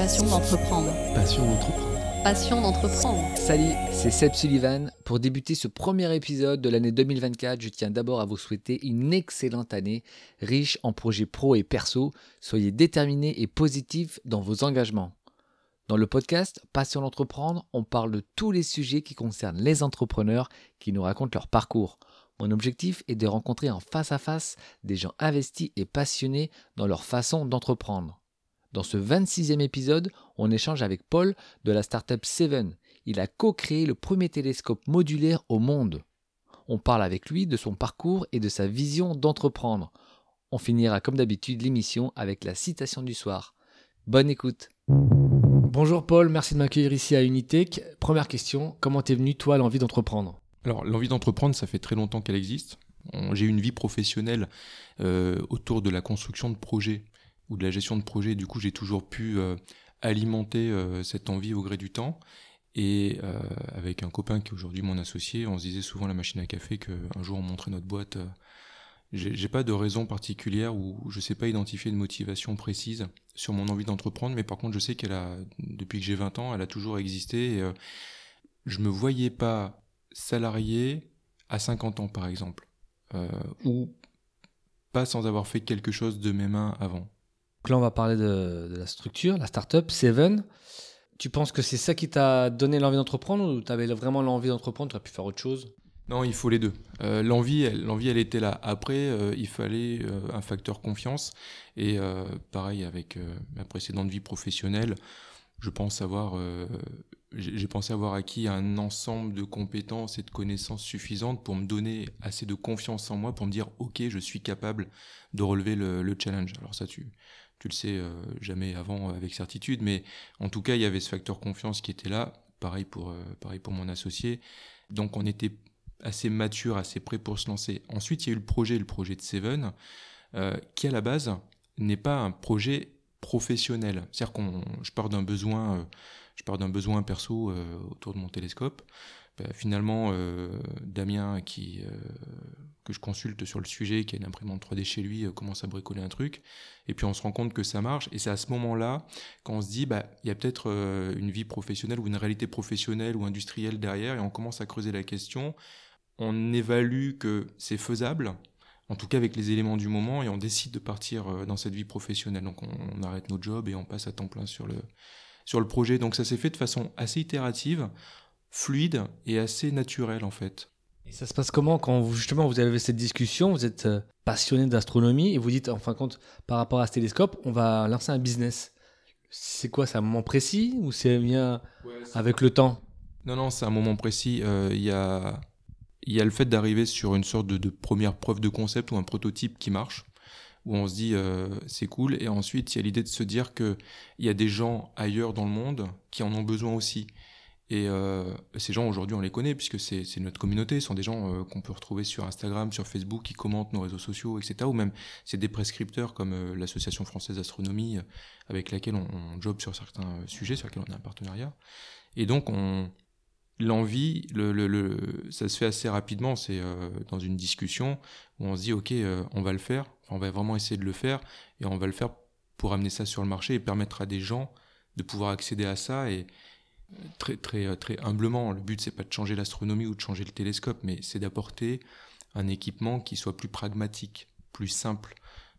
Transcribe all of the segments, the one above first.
Passion d'entreprendre. Passion d'entreprendre. Passion d'entreprendre. Salut, c'est Seb Sullivan. Pour débuter ce premier épisode de l'année 2024, je tiens d'abord à vous souhaiter une excellente année, riche en projets pro et perso. Soyez déterminés et positifs dans vos engagements. Dans le podcast Passion d'entreprendre, on parle de tous les sujets qui concernent les entrepreneurs qui nous racontent leur parcours. Mon objectif est de rencontrer en face à face des gens investis et passionnés dans leur façon d'entreprendre. Dans ce 26e épisode, on échange avec Paul de la startup Seven. Il a co-créé le premier télescope modulaire au monde. On parle avec lui de son parcours et de sa vision d'entreprendre. On finira comme d'habitude l'émission avec la citation du soir. Bonne écoute. Bonjour Paul, merci de m'accueillir ici à Unitech. Première question, comment t'es venu toi l'envie d'entreprendre? Alors l'envie d'entreprendre, ça fait très longtemps qu'elle existe. J'ai une vie professionnelle euh, autour de la construction de projets ou de la gestion de projet. Du coup, j'ai toujours pu euh, alimenter euh, cette envie au gré du temps. Et euh, avec un copain qui est aujourd'hui mon associé, on se disait souvent la machine à café qu'un jour on montrait notre boîte. j'ai pas de raison particulière ou je sais pas identifier une motivation précise sur mon envie d'entreprendre, mais par contre je sais qu'elle a, depuis que j'ai 20 ans, elle a toujours existé. Et, je me voyais pas salarié à 50 ans par exemple, ou pas sans avoir fait quelque chose de mes mains avant. Donc là, on va parler de, la structure, la startup, Seven. Tu penses que c'est ça qui t'a donné l'envie d'entreprendre ou tu avais vraiment l'envie d'entreprendre, tu aurais pu faire autre chose? Non, il faut les deux. Euh, l'envie, elle, l'envie, elle était là. Après, euh, il fallait euh, un facteur confiance. Et pareil, avec ma précédente vie professionnelle, je pense avoir j'ai pensé avoir acquis un ensemble de compétences et de connaissances suffisantes pour me donner assez de confiance en moi pour me dire ok je suis capable de relever le, le challenge alors ça tu tu le sais euh, jamais avant avec certitude, mais en tout cas, il y avait ce facteur confiance qui était là. Pareil pour, euh, pareil pour mon associé. Donc, on était assez mature, assez prêt pour se lancer. Ensuite, il y a eu le projet, le projet de Seven, euh, qui à la base n'est pas un projet professionnel. C'est-à-dire qu'on, je pars d'un besoin, je pars d'un besoin perso autour de mon télescope. Ben, finalement, Damien, qui que je consulte sur le sujet, qui a une imprimante 3D chez lui, euh, commence à bricoler un truc. Et puis on se rend compte que ça marche. Et c'est à ce moment-là qu'on se dit, bah, il y a peut-être euh, une vie professionnelle ou une réalité professionnelle ou industrielle derrière. Et on commence à creuser la question. On évalue que c'est faisable, en tout cas avec les éléments du moment, et on décide de partir euh, dans cette vie professionnelle. Donc on, arrête nos jobs et on passe à temps plein sur le, sur le projet. Donc ça s'est fait de façon assez itérative, fluide et assez naturelle en fait. Et ça se passe comment quand vous, justement vous avez cette discussion, vous êtes euh, passionné d'astronomie et vous dites en fin de compte par rapport à ce télescope, on va lancer un business. C'est quoi C'est un moment précis ou c'est bien avec le temps? Non, non, c'est un moment précis. Euh, il y, a, y a le fait d'arriver sur une sorte de, première preuve de concept ou un prototype qui marche où on se dit euh, c'est cool et ensuite il y a l'idée de se dire que il y a des gens ailleurs dans le monde qui en ont besoin aussi et euh, ces gens, aujourd'hui, on les connaît, puisque c'est notre communauté. Ce sont des gens euh, qu'on peut retrouver sur Instagram, sur Facebook, qui commentent nos réseaux sociaux, etc. Ou même, c'est des prescripteurs comme euh, l'Association française d'astronomie, avec laquelle on, job sur certains sujets, sur lesquels on a un partenariat. Et donc, on, l'envie, le, le, ça se fait assez rapidement. C'est dans une discussion où on se dit, OK, on va le faire. on va vraiment essayer de le faire. Et on va le faire pour amener ça sur le marché et permettre à des gens de pouvoir accéder à ça et, très, très, très humblement, le but c'est pas de changer l'astronomie ou de changer le télescope, mais c'est d'apporter un équipement qui soit plus pragmatique, plus simple,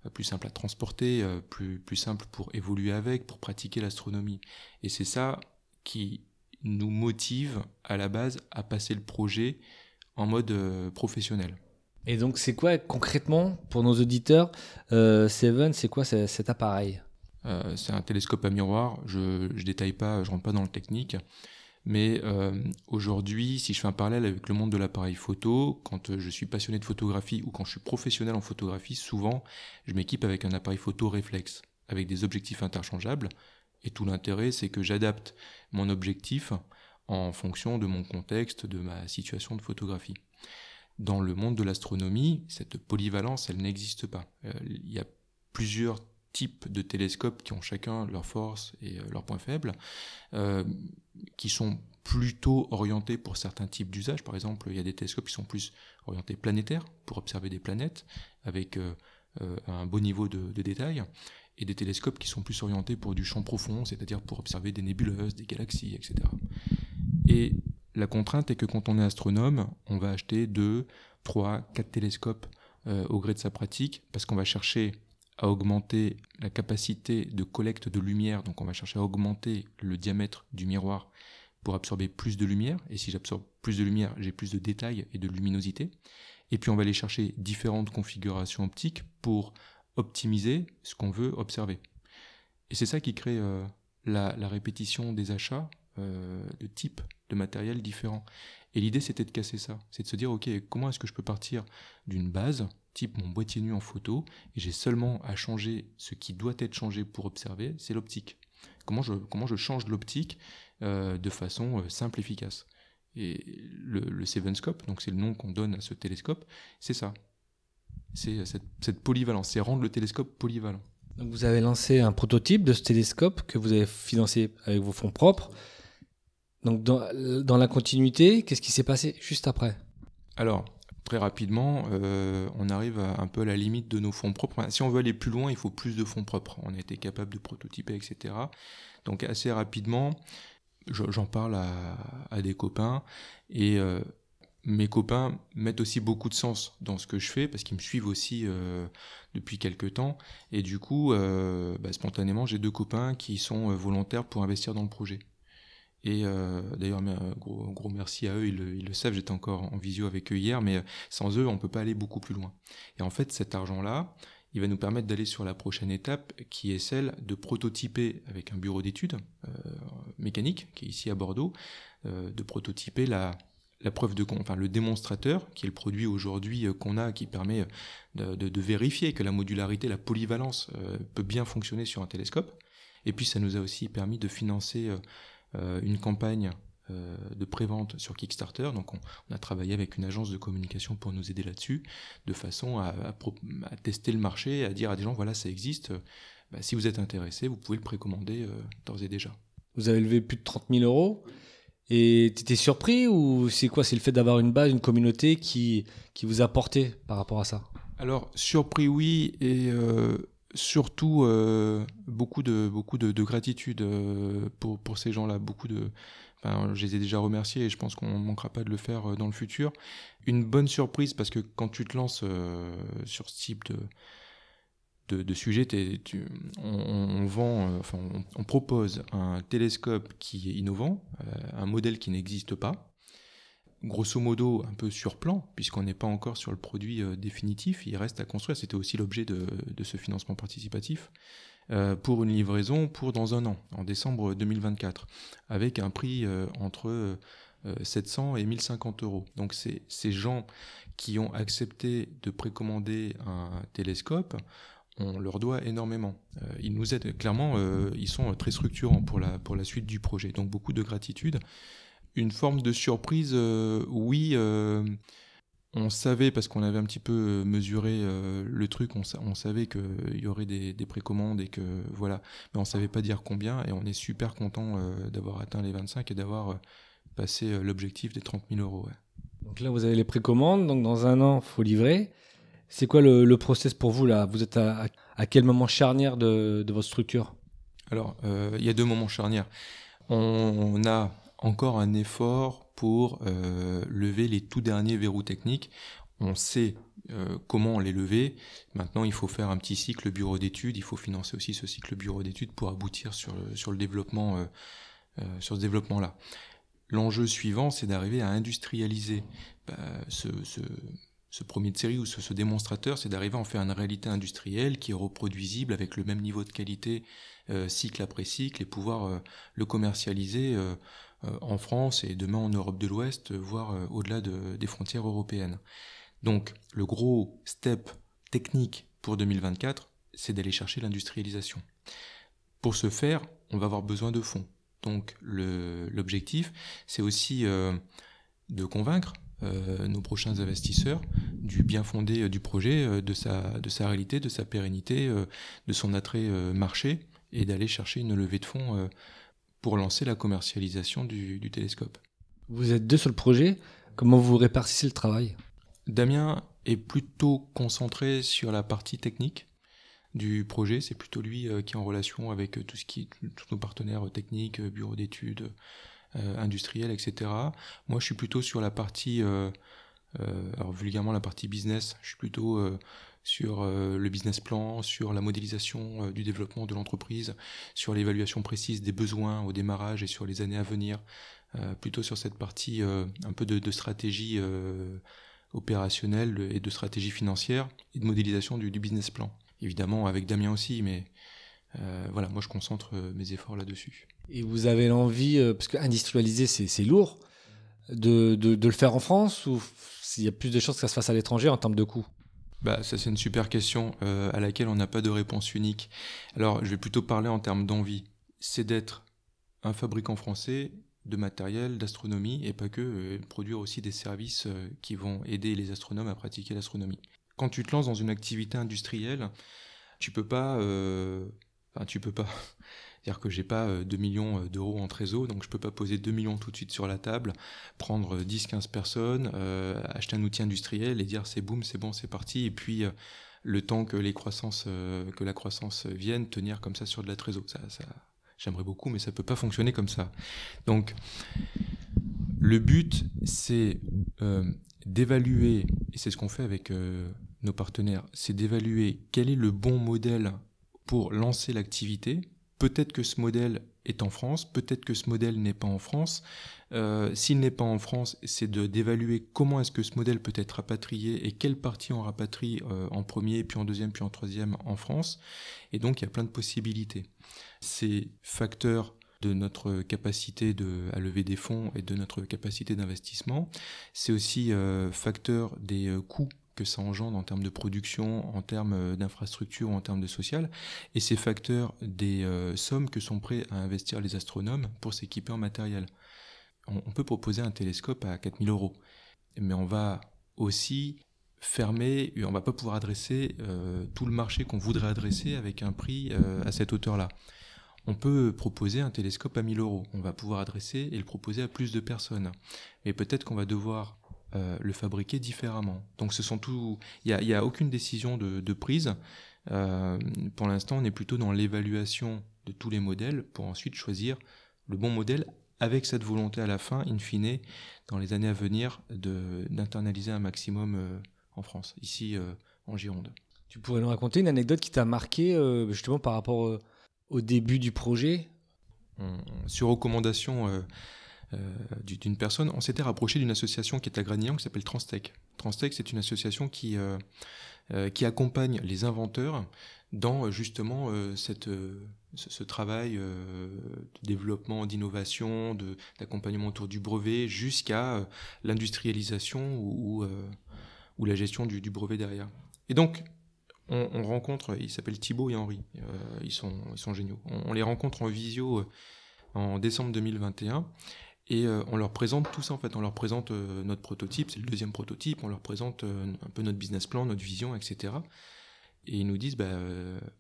euh, plus simple à transporter, euh, plus, plus simple pour évoluer avec, pour pratiquer l'astronomie. Et c'est ça qui nous motive à la base à passer le projet en mode euh, professionnel. Et donc c'est quoi concrètement pour nos auditeurs Seven, c'est quoi cet appareil? Euh, c'est un télescope à miroir. Je ne détaille pas, je rentre pas dans le technique. Mais euh, aujourd'hui, si je fais un parallèle avec le monde de l'appareil photo, quand euh, je suis passionné de photographie ou quand je suis professionnel en photographie, souvent, je m'équipe avec un appareil photo réflexe, avec des objectifs interchangeables. Et tout l'intérêt, c'est que j'adapte mon objectif en fonction de mon contexte, de ma situation de photographie. Dans le monde de l'astronomie, cette polyvalence, elle n'existe pas. Il y a plusieurs types de télescopes qui ont chacun leurs forces et euh, leurs points faibles, euh, qui sont plutôt orientés pour certains types d'usages. Par exemple, il y a des télescopes qui sont plus orientés planétaires pour observer des planètes avec euh, un beau niveau de, de détail. et des télescopes qui sont plus orientés pour du champ profond, c'est-à-dire pour observer des nébuleuses, des galaxies, etc. Et la contrainte est que quand on est astronome, on va acheter 2, 3, 4 télescopes au gré de sa pratique, parce qu'on va chercher augmenter la capacité de collecte de lumière, donc on va chercher à augmenter le diamètre du miroir pour absorber plus de lumière, et si j'absorbe plus de lumière, j'ai plus de détails et de luminosité. Et puis on va aller chercher différentes configurations optiques pour optimiser ce qu'on veut observer. Et c'est ça qui crée euh, la, répétition des achats euh, de types de matériel différents. Et l'idée c'était de casser ça, c'est de se dire ok comment est-ce que je peux partir d'une base type mon boîtier nu en photo et j'ai seulement à changer ce qui doit être changé pour observer, c'est l'optique. Comment je, comment je change l'optique euh, de façon euh, simple, efficace. Et le, le Seven Scope, donc c'est le nom qu'on donne à ce télescope, c'est ça. C'est cette, polyvalence, c'est rendre le télescope polyvalent. Vous avez lancé un prototype de ce télescope que vous avez financé avec vos fonds propres. Donc dans, la continuité, qu'est-ce qui s'est passé juste après? Alors, très rapidement, euh, on arrive un peu à la limite de nos fonds propres. Si on veut aller plus loin, il faut plus de fonds propres. On a été capable de prototyper, etc. Donc assez rapidement, j'en parle à, des copains et euh, mes copains mettent aussi beaucoup de sens dans ce que je fais parce qu'ils me suivent aussi euh, depuis quelques temps et du coup bah, spontanément j'ai deux copains qui sont volontaires pour investir dans le projet et d'ailleurs gros, gros merci à eux ils le, savent j'étais encore en visio avec eux hier mais sans eux on peut pas aller beaucoup plus loin et en fait cet argent là il va nous permettre d'aller sur la prochaine étape qui est celle de prototyper avec un bureau d'études euh, mécanique qui est ici à Bordeaux, euh, de prototyper la, preuve de enfin le démonstrateur qui est le produit aujourd'hui euh, qu'on a qui permet de, vérifier que la modularité, la polyvalence peut bien fonctionner sur un télescope. Et puis ça nous a aussi permis de financer une campagne euh, de prévente sur Kickstarter. Donc on, a travaillé avec une agence de communication pour nous aider là-dessus, de façon à, tester le marché, à dire à des gens voilà ça existe. Bah, si vous êtes intéressé, vous pouvez le précommander euh, d'ores et déjà. Vous avez levé plus de 30 000 euros. Et tu étais surpris ou c'est quoi? C'est le fait d'avoir une base, une communauté qui, qui vous a porté par rapport à ça? Alors, surpris, oui, et euh, surtout beaucoup, de, beaucoup de, de gratitude pour, pour ces gens-là, beaucoup de, je les ai déjà remerciés et je pense qu'on manquera pas de le faire euh, dans le futur. Une bonne surprise parce que quand tu te lances euh, sur ce type de, de, sujet, on, vend, euh, enfin, on, propose un télescope qui est innovant, un modèle qui n'existe pas. Grosso modo, un peu sur plan, puisqu'on n'est pas encore sur le produit définitif, il reste à construire. C'était aussi l'objet de, ce financement participatif. Euh, pour une livraison pour dans un an, en décembre 2024, avec un prix euh, entre 700 euh, et 1050 euros. Donc ces gens qui ont accepté de précommander un télescope, on leur doit énormément. ils nous aident clairement, ils sont très structurants pour la suite du projet. Donc beaucoup de gratitude. Une forme de surprise, oui on savait, parce qu'on avait un petit peu euh, mesuré euh, le truc, on, savait qu'il y aurait des, précommandes et que voilà, mais on savait pas dire combien et on est super content euh, d'avoir atteint les 25 et d'avoir passé l'objectif des 30 000 euros. Donc là, vous avez les précommandes, donc dans un an, faut livrer. C'est quoi le, process pour vous là? Vous êtes à, quel moment charnière de, votre structure? Alors, il y a deux moments charnières. on a encore un effort pour euh, lever les tout derniers verrous techniques. On sait euh, comment les lever. Maintenant, il faut faire un petit cycle bureau d'études. Il faut financer aussi ce cycle bureau d'études pour aboutir sur sur le développement, euh, sur ce développement-là. L'enjeu suivant, c'est d'arriver à industrialiser bah, ce, ce, premier de série ou ce, ce démonstrateur, c'est d'arriver à en faire une réalité industrielle qui est reproduisible avec le même niveau de qualité cycle après cycle et pouvoir le commercialiser euh, en France et demain en Europe de l'Ouest, voire euh, au-delà des frontières européennes. Donc le gros step technique pour 2024, c'est d'aller chercher l'industrialisation. Pour ce faire, on va avoir besoin de fonds. Donc l'objectif, c'est aussi euh, de convaincre nos prochains investisseurs du bien fondé du projet, de sa réalité, de sa pérennité, de son attrait marché, et d'aller chercher une levée de fonds pour lancer la commercialisation du, télescope. Vous êtes deux sur le projet. Comment vous répartissez le travail? Damien est plutôt concentré sur la partie technique. du projet. C'est plutôt lui qui est en relation avec tout ce qui, tous nos partenaires techniques, bureaux d'études, industriels, etc. Moi, je suis plutôt sur la partie, alors vulgairement la partie business. Je suis plutôt sur le business plan, sur la modélisation du développement de l'entreprise, sur l'évaluation précise des besoins au démarrage et sur les années à venir, plutôt sur cette partie un peu de, stratégie opérationnelle et de stratégie financière et de modélisation du, business plan. Évidemment avec Damien aussi, mais euh, voilà, moi je concentre euh, mes efforts là-dessus. Et vous avez l'envie, euh, parce qu'industrialiser c'est lourd, de, de, le faire en France ou s'il y a plus de chances que ça se fasse à l'étranger en termes de coûts? Bah, ça c'est une super question à laquelle on n'a pas de réponse unique. Alors je vais plutôt parler en termes d'envie. C'est d'être un fabricant français de matériel, d'astronomie, et pas que, euh, produire aussi des services euh, qui vont aider les astronomes à pratiquer l'astronomie. Quand tu te lances dans une activité industrielle, tu peux pas... Euh, enfin, tu peux pas... C'est-à-dire que j'ai pas 2 millions d'euros en trésor, donc je peux pas poser 2 millions tout de suite sur la table, prendre 10-15 personnes, acheter un outil industriel et dire c'est boum, c'est bon, c'est parti, et puis le temps que les croissances, que la croissance vienne, tenir comme ça sur de la trésor. Ça, J'aimerais beaucoup, mais ça peut pas fonctionner comme ça. Donc, le but, c'est euh, d'évaluer, et c'est ce qu'on fait avec euh, nos partenaires, c'est d'évaluer quel est le bon modèle pour lancer l'activité. Peut-être que ce modèle est en France, peut-être que ce modèle n'est pas en France. Euh, s'il n'est pas en France, c'est d'évaluer comment est-ce que ce modèle peut être rapatrié et quelle partie on rapatrie en premier, puis en deuxième, puis en troisième en France. Et donc il y a plein de possibilités. Ces facteurs de notre capacité de, à lever des fonds et de notre capacité d'investissement. C'est aussi euh, facteur des euh, coûts que ça engendre en termes de production, en termes euh, d'infrastructure, en termes de social, et c'est facteur des sommes que sont prêts à investir les astronomes pour s'équiper en matériel. On, peut proposer un télescope à 4000 euros, mais on va aussi fermer, on va pas pouvoir adresser tout le marché qu'on voudrait adresser avec un prix à cette hauteur-là on peut proposer un télescope à 1000 euros. On va pouvoir adresser et le proposer à plus de personnes. Mais peut-être qu'on va devoir euh, le fabriquer différemment. Donc ce sont tout. Il n'y a, aucune décision de, prise. Euh, pour l'instant, on est plutôt dans l'évaluation de tous les modèles pour ensuite choisir le bon modèle avec cette volonté à la fin, in fine, dans les années à venir, d'internaliser un maximum euh, en France, ici en Gironde. Tu pourrais nous raconter une anecdote qui t'a marqué justement par rapport au début du projet? Sur recommandation euh, euh, d'une personne, on s'était rapproché d'une association qui est à Gragnan qui s'appelle Transtech. Transtech, c'est une association qui, euh, qui accompagne les inventeurs dans justement cette, ce, travail de développement, d'innovation, d'accompagnement autour du brevet, jusqu'à l'industrialisation ou, ou, la gestion du, brevet derrière. Et donc, on, rencontre, ils s'appellent Thibaut et Henri, euh, ils, sont, ils sont géniaux. On, les rencontre en visio euh, en décembre 2021 et euh, on leur présente tout ça en fait. On leur présente notre prototype, c'est le deuxième prototype, on leur présente un peu notre business plan, notre vision, etc. Et ils nous disent, bah,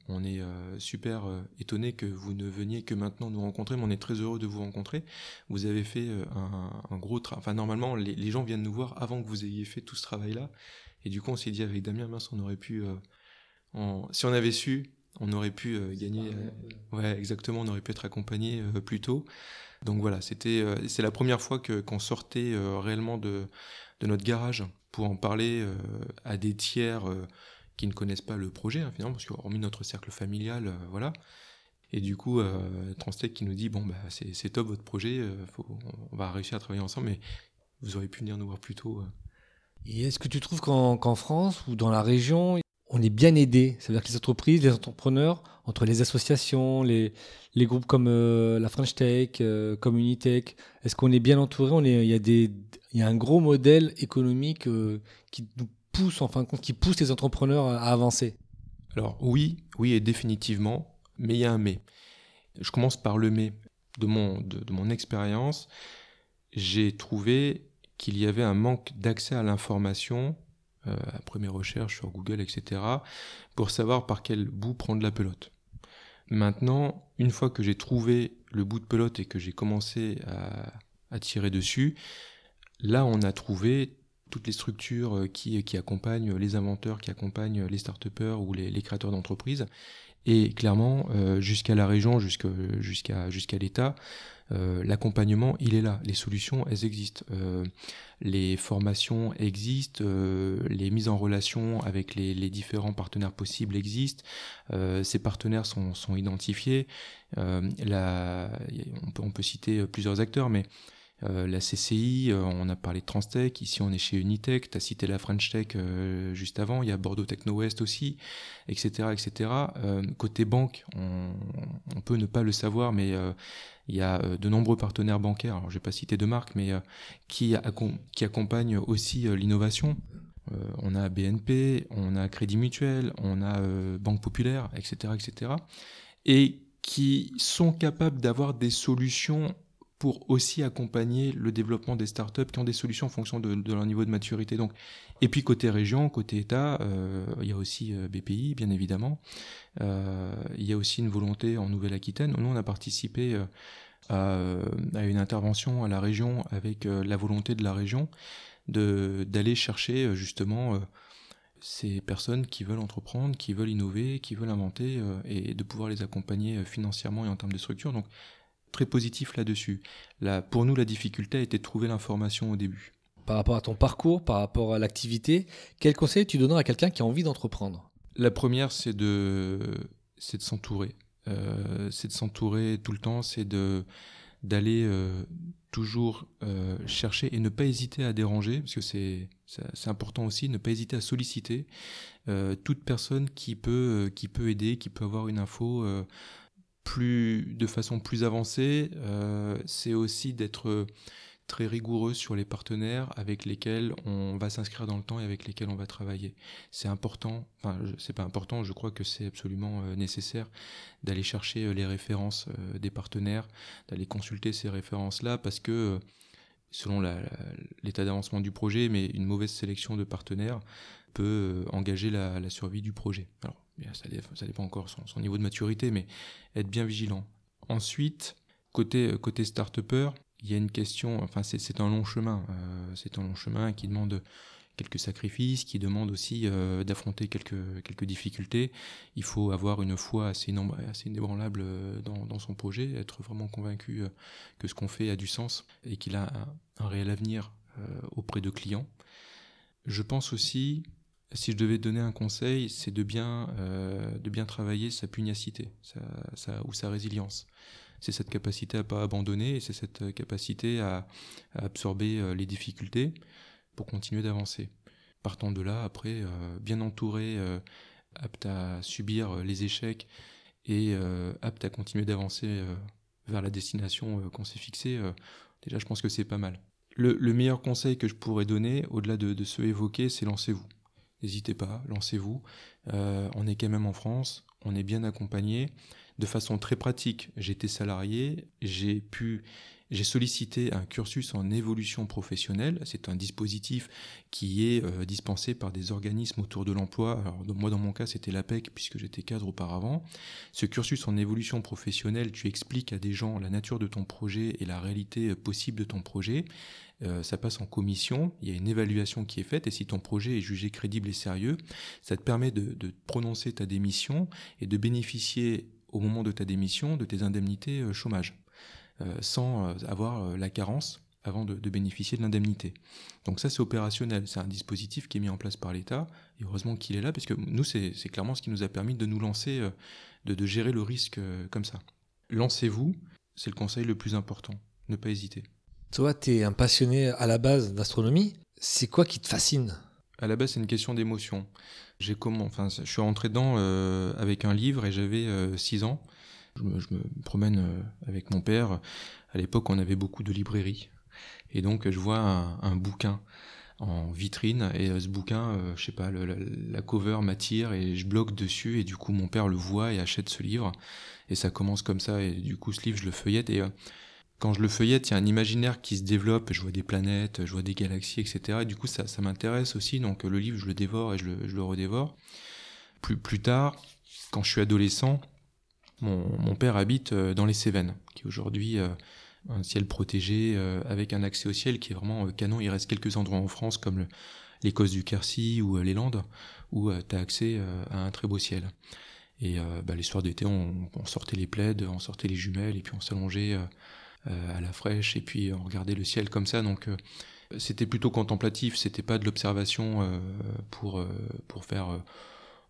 on est super étonné que vous ne veniez que maintenant nous rencontrer, mais on est très heureux de vous rencontrer. Vous avez fait un, gros travail. Enfin, normalement, les, les, gens viennent nous voir avant que vous ayez fait tout ce travail-là. Et du coup, on s'est dit avec Damien, mince, on aurait pu si on avait su, on aurait pu euh, gagner. Euh, ouais, exactement, on aurait pu être accompagné euh, plus tôt. Donc voilà, c'était, c'est la première fois que qu'on sortait réellement de, de notre garage pour en parler à des tiers qui ne connaissent pas le projet, hein, finalement, parce qu'hormis notre cercle familial, voilà. Et du coup, euh, Transtech qui nous dit bon bah c'est top votre projet, faut, on va réussir à travailler ensemble, mais vous auriez pu venir nous voir plus tôt. Et est-ce que tu trouves qu'en France ou dans la région, on est bien aidé. C'est-à-dire que les entreprises, les entrepreneurs, entre les associations, les, groupes comme euh, la French Tech, euh, Communitech, est-ce qu'on est bien entouré? Il, y a un gros modèle économique euh, qui nous pousse, en fin de compte, qui pousse les entrepreneurs à, avancer. Alors oui, oui et définitivement, mais il y a un mais. Je commence par le mais. De mon expérience, j'ai trouvé qu'il y avait un manque d'accès à l'information euh, après mes recherches sur Google, etc., pour savoir par quel bout prendre la pelote. Maintenant, une fois que j'ai trouvé le bout de pelote et que j'ai commencé à, tirer dessus, là on a trouvé toutes les structures qui, qui accompagnent les inventeurs, qui accompagnent les start ou les, créateurs d'entreprises. Et clairement, jusqu'à la région, jusqu'à l'État, euh, l'accompagnement, il est là. Les solutions, elles existent. Euh, les formations existent. Euh, les mises en relation avec les, différents partenaires possibles existent. ces partenaires sont, identifiés. On peut citer plusieurs acteurs, mais euh, la CCI, euh, on a parlé de Transtech, ici on est chez Unitech, tu as cité la French Tech euh, juste avant, il y a Bordeaux Techno West aussi, etc. etc. côté banque, on, peut ne pas le savoir, mais il y a de nombreux partenaires bancaires, alors je vais pas citer de marque, mais qui, qui accompagnent aussi l'innovation. on a BNP, on a Crédit Mutuel, on a Banque Populaire, etc., etc. Et qui sont capables d'avoir des solutions pour aussi accompagner le développement des startups qui ont des solutions en fonction de, leur niveau de maturité. Donc, et puis côté région, côté État, euh, il y a aussi euh, BPI, bien évidemment. Euh, il y a aussi une volonté en Nouvelle-Aquitaine. Nous, on a participé à, à, une intervention à la région avec la volonté de la région de d'aller chercher justement ces personnes qui veulent entreprendre, qui veulent innover, qui veulent inventer et de pouvoir les accompagner financièrement et en termes de structure. Donc très positif là-dessus. Là, pour nous, la difficulté a été de trouver l'information au début. Par rapport à ton parcours, par rapport à l'activité, quel conseil tu donnerais à quelqu'un qui a envie d'entreprendre? La première, c'est de, c'est de s'entourer. Euh, c'est de s'entourer tout le temps, c'est de d'aller euh, toujours euh, chercher et ne pas hésiter à déranger, parce que c'est c'est important aussi, ne pas hésiter à solliciter toute personne qui peut qui peut aider, qui peut avoir une info plus, de façon plus avancée, euh, c'est aussi d'être très rigoureux sur les partenaires avec lesquels on va s'inscrire dans le temps et avec lesquels on va travailler. C'est important, enfin c'est pas important, je crois que c'est absolument euh, nécessaire d'aller chercher euh, les références des partenaires, d'aller consulter ces références-là parce que selon l'état d'avancement du projet, mais une mauvaise sélection de partenaires peut engager la, survie du projet. Ça, dépend encore son, son niveau de maturité, mais être bien vigilant. Ensuite, côté, côté start-upper, il y a une question, enfin c'est un long chemin, euh, c'est un long chemin qui demande quelques sacrifices, qui demande aussi euh, d'affronter quelques, quelques difficultés. Il faut avoir une foi assez, inébranlable euh, dans, son projet, être vraiment convaincu que ce qu'on fait a du sens et qu'il a un, réel avenir auprès de clients. Je pense aussi si je devais donner un conseil, c'est de bien, euh, de bien travailler sa pugnacité ou sa résilience. C'est cette capacité à pas abandonner et c'est cette capacité à, absorber euh, les difficultés pour continuer d'avancer. Partant de là, après, euh, bien entouré, apte à subir les échecs et apte à continuer d'avancer vers la destination qu'on s'est fixée, déjà je pense que c'est pas mal. Le, meilleur conseil que je pourrais donner, au-delà de, de évoqués, c'est lancez-vous n'hésitez pas, lancez-vous. Euh, on est quand même en France, on est bien accompagné. De façon très pratique, j'étais salarié, j'ai pu, j'ai sollicité un cursus en évolution professionnelle. C'est un dispositif qui est euh, dispensé par des organismes autour de l'emploi. Moi dans mon cas c'était l'APEC puisque j'étais cadre auparavant. Ce cursus en évolution professionnelle, tu expliques à des gens la nature de ton projet et la réalité possible de ton projet. Euh, ça passe en commission, il y a une évaluation qui est faite, et si ton projet est jugé crédible et sérieux, ça te permet de, prononcer ta démission et de bénéficier au moment de ta démission de tes indemnités euh, chômage, euh, sans avoir la carence avant de, bénéficier de l'indemnité. Donc ça, c'est opérationnel, c'est un dispositif qui est mis en place par l'État, et heureusement qu'il est là, parce que nous, c'est clairement ce qui nous a permis de nous lancer, de, de gérer le risque comme ça. Lancez-vous, c'est le conseil le plus important, ne pas hésiter. Toi, tu es un passionné à la base d'astronomie. C'est quoi qui te fascine? À la base, c'est une question d'émotion. J'ai comment, enfin, je suis rentré dedans euh, avec un livre et j'avais 6 euh, ans. Je me, promène euh, avec mon père. À l'époque, on avait beaucoup de librairies. Et donc, je vois un, bouquin en vitrine et ce bouquin, je sais pas, la, cover m'attire et je bloque dessus et du coup, mon père le voit et achète ce livre. Et ça commence comme ça et du coup, ce livre, je le feuillette et quand je le feuillette, il y a un imaginaire qui se développe, je vois des planètes, je vois des galaxies, etc. Et du coup, ça, ça m'intéresse aussi, donc le livre, je le dévore et je le, je le redévore. Plus, plus tard, quand je suis adolescent, mon, père habite euh, dans les Cévennes, qui aujourd'hui euh, un ciel protégé euh, avec un accès au ciel qui est vraiment canon. Il reste quelques endroits en France comme le, les Côtes du Quercy ou les Landes où tu as accès à un très beau ciel. Et bah, les soirs d'été, on, on, sortait les plaids, on sortait les jumelles et puis on s'allongeait à la fraîche et puis on regardait le ciel comme ça. Donc c'était plutôt contemplatif, c'était pas de l'observation pour, pour faire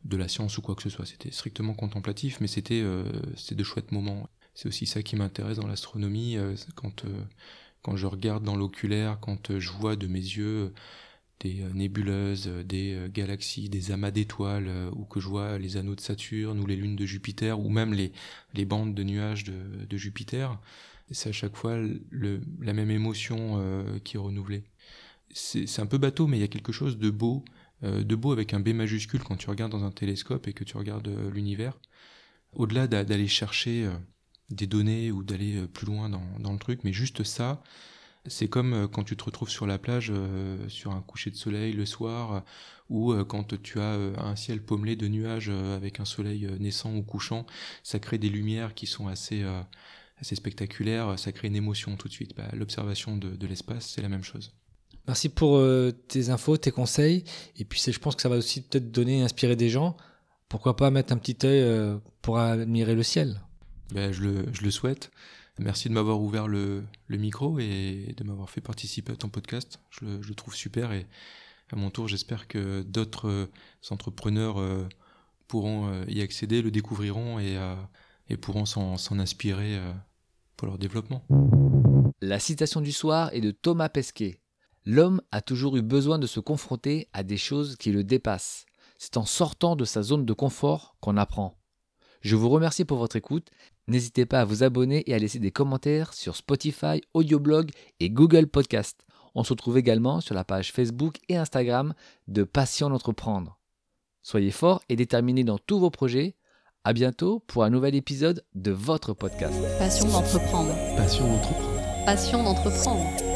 de la science ou quoi que ce soit. C'était strictement contemplatif, mais c'était de chouettes moments. C'est aussi ça qui m'intéresse dans l'astronomie, quand, quand je regarde dans l'oculaire, quand je vois de mes yeux des nébuleuses, des galaxies, des amas d'étoiles, ou que je vois les anneaux de Saturne ou les lunes de Jupiter, ou même les, les bandes de nuages de, de Jupiter. C'est à chaque fois la même émotion qui est renouvelée. C'est un peu bateau, mais il y a quelque chose de beau, de beau avec un B majuscule quand tu regardes dans un télescope et que tu regardes l'univers. Au-delà d'aller chercher des données ou d'aller plus loin dans, dans, le truc, mais juste ça, c'est comme quand tu te retrouves sur la plage sur un coucher de soleil le soir, ou quand tu as un ciel pommelé de nuages avec un soleil naissant ou couchant, ça crée des lumières qui sont assez, assez spectaculaires, ça crée une émotion tout de suite. Bah, L'observation de, de l'espace, c'est la même chose. Merci pour tes infos, tes conseils, et puis je pense que ça va aussi peut-être donner, inspirer des gens. Pourquoi pas mettre un petit œil pour admirer le ciel ben, je, le, je le souhaite. Merci de m'avoir ouvert le, le, micro et de m'avoir fait participer à ton podcast. Je le, je le, trouve super et à mon tour, j'espère que d'autres euh, entrepreneurs euh, pourront euh, y accéder, le découvriront et, et pourront s'en inspirer leur développement. La citation du soir est de Thomas Pesquet. L'homme a toujours eu besoin de se confronter à des choses qui le dépassent. C'est en sortant de sa zone de confort qu'on apprend. Je vous remercie pour votre écoute. N'hésitez pas à vous abonner et à laisser des commentaires sur Spotify, Audioblog et Google Podcast. On se retrouve également sur la page Facebook et Instagram de Passion d'entreprendre. Soyez forts et déterminés dans tous vos projets. À bientôt pour un nouvel épisode de votre podcast. Passion d'entreprendre. Passion d'entreprendre. Passion d'entreprendre.